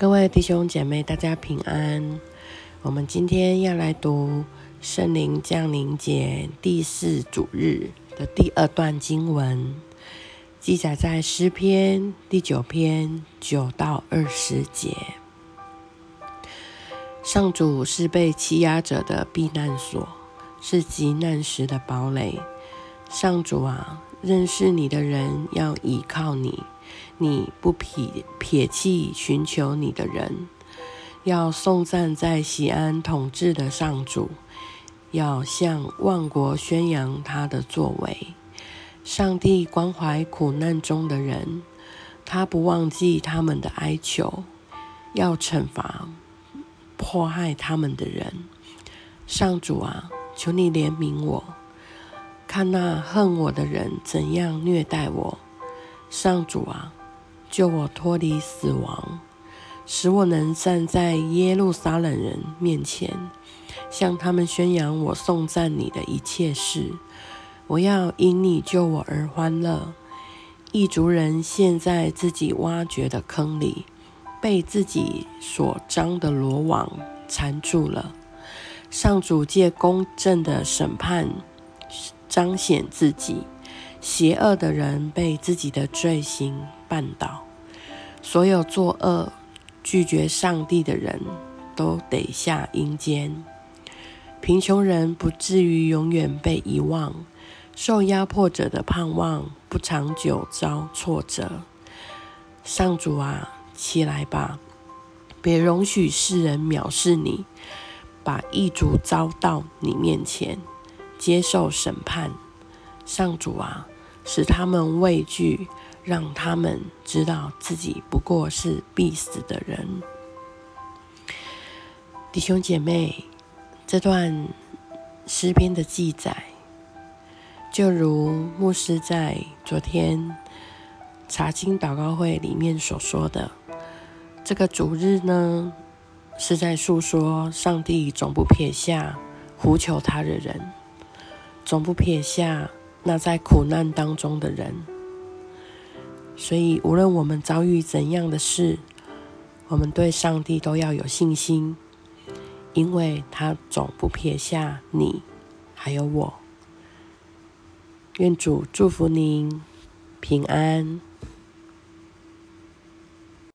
各位弟兄姐妹，大家平安。我们今天要来读圣灵降临节第四主日的第二段经文，记载在诗篇第九篇九到二十节。上主是被欺压者的避难所，是极难时的堡垒。上主啊，认识你的人要倚靠你。你不撇撇弃寻求你的人，要颂赞在西安统治的上主，要向万国宣扬他的作为。上帝关怀苦难中的人，他不忘记他们的哀求，要惩罚迫害他们的人。上主啊，求你怜悯我，看那恨我的人怎样虐待我。上主啊。救我脱离死亡，使我能站在耶路撒冷人面前，向他们宣扬我颂赞你的一切事。我要因你救我而欢乐。异族人陷在自己挖掘的坑里，被自己所张的罗网缠住了。上主借公正的审判彰显自己。邪恶的人被自己的罪行绊倒，所有作恶、拒绝上帝的人都得下阴间。贫穷人不至于永远被遗忘，受压迫者的盼望不长久遭挫折。上主啊，起来吧，别容许世人藐视你，把异族招到你面前，接受审判。上主啊，使他们畏惧，让他们知道自己不过是必死的人。弟兄姐妹，这段诗篇的记载，就如牧师在昨天查经祷告会里面所说的，这个主日呢，是在诉说上帝总不撇下呼求他的人，总不撇下。那在苦难当中的人，所以无论我们遭遇怎样的事，我们对上帝都要有信心，因为他总不撇下你，还有我。愿主祝福您平安。